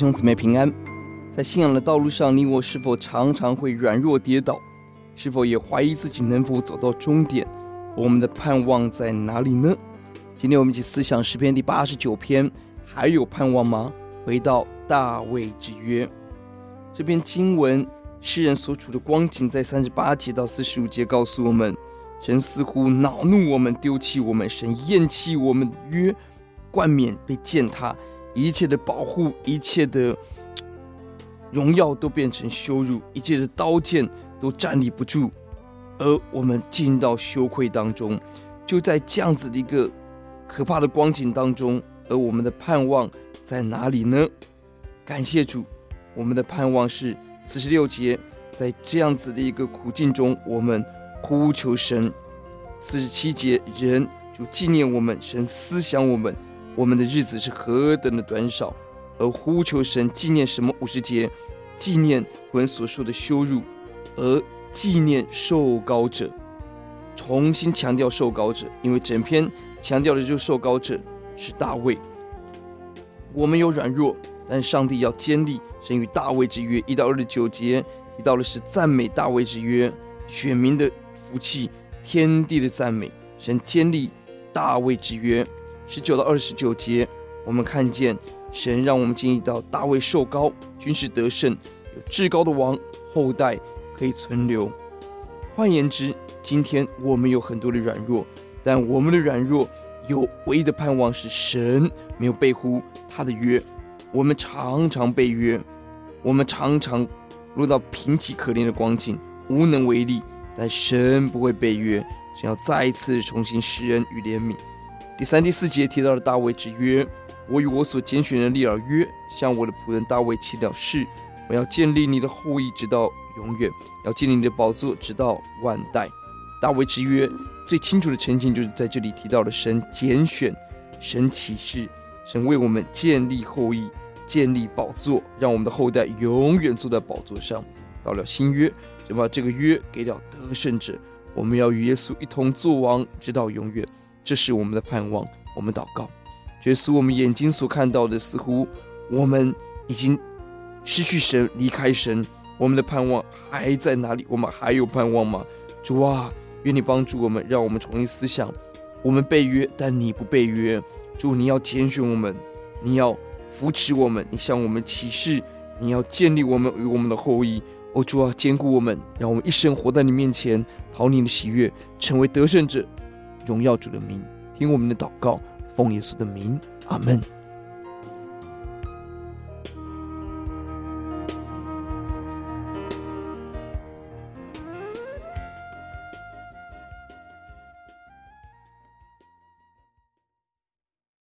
兄姊妹平安，在信仰的道路上，你我是否常常会软弱跌倒？是否也怀疑自己能否走到终点？我们的盼望在哪里呢？今天我们一起思想诗篇第八十九篇，还有盼望吗？回到大卫之约，这篇经文诗人所处的光景，在三十八节到四十五节告诉我们：神似乎恼怒我们，丢弃我们；神厌弃我们的约，冠冕被践踏。一切的保护，一切的荣耀都变成羞辱，一切的刀剑都站立不住，而我们进到羞愧当中，就在这样子的一个可怕的光景当中，而我们的盼望在哪里呢？感谢主，我们的盼望是四十六节，在这样子的一个苦境中，我们呼求神；四十七节，人就纪念我们，神思想我们。我们的日子是何等的短少，而呼求神纪念什么？五十节，纪念我们所受的羞辱，而纪念受膏者。重新强调受膏者，因为整篇强调的就是受膏者是大卫。我们有软弱，但上帝要坚立神与大卫之约。一到二十九节提到的是赞美大卫之约，选民的福气，天地的赞美，神坚立大卫之约。十九到二十九节，我们看见神让我们经历到大卫受高，军事得胜，有至高的王后代可以存留。换言之，今天我们有很多的软弱，但我们的软弱有唯一的盼望是神没有背乎他的约。我们常常背约，我们常常落到贫瘠可怜的光景，无能为力。但神不会背约，神要再一次重新施恩与怜悯。第三、第四节提到了大卫之约，我与我所拣选的立了约，向我的仆人大卫起了誓，我要建立你的后裔直到永远，要建立你的宝座直到万代。大卫之约最清楚的呈现，就是在这里提到了神拣选、神启示、神为我们建立后裔、建立宝座，让我们的后代永远坐在宝座上。到了新约，神把这个约给了得胜者，我们要与耶稣一同作王，直到永远。这是我们的盼望。我们祷告，耶稣，我们眼睛所看到的，似乎我们已经失去神，离开神。我们的盼望还在哪里？我们还有盼望吗？主啊，愿你帮助我们，让我们重新思想。我们被约，但你不被约。主，你要拣选我们，你要扶持我们，你向我们启示，你要建立我们与我们的后裔。哦，主啊，坚固我们，让我们一生活在你面前，讨你的喜悦，成为得胜者。荣耀主的名，听我们的祷告，奉耶稣的名，阿门。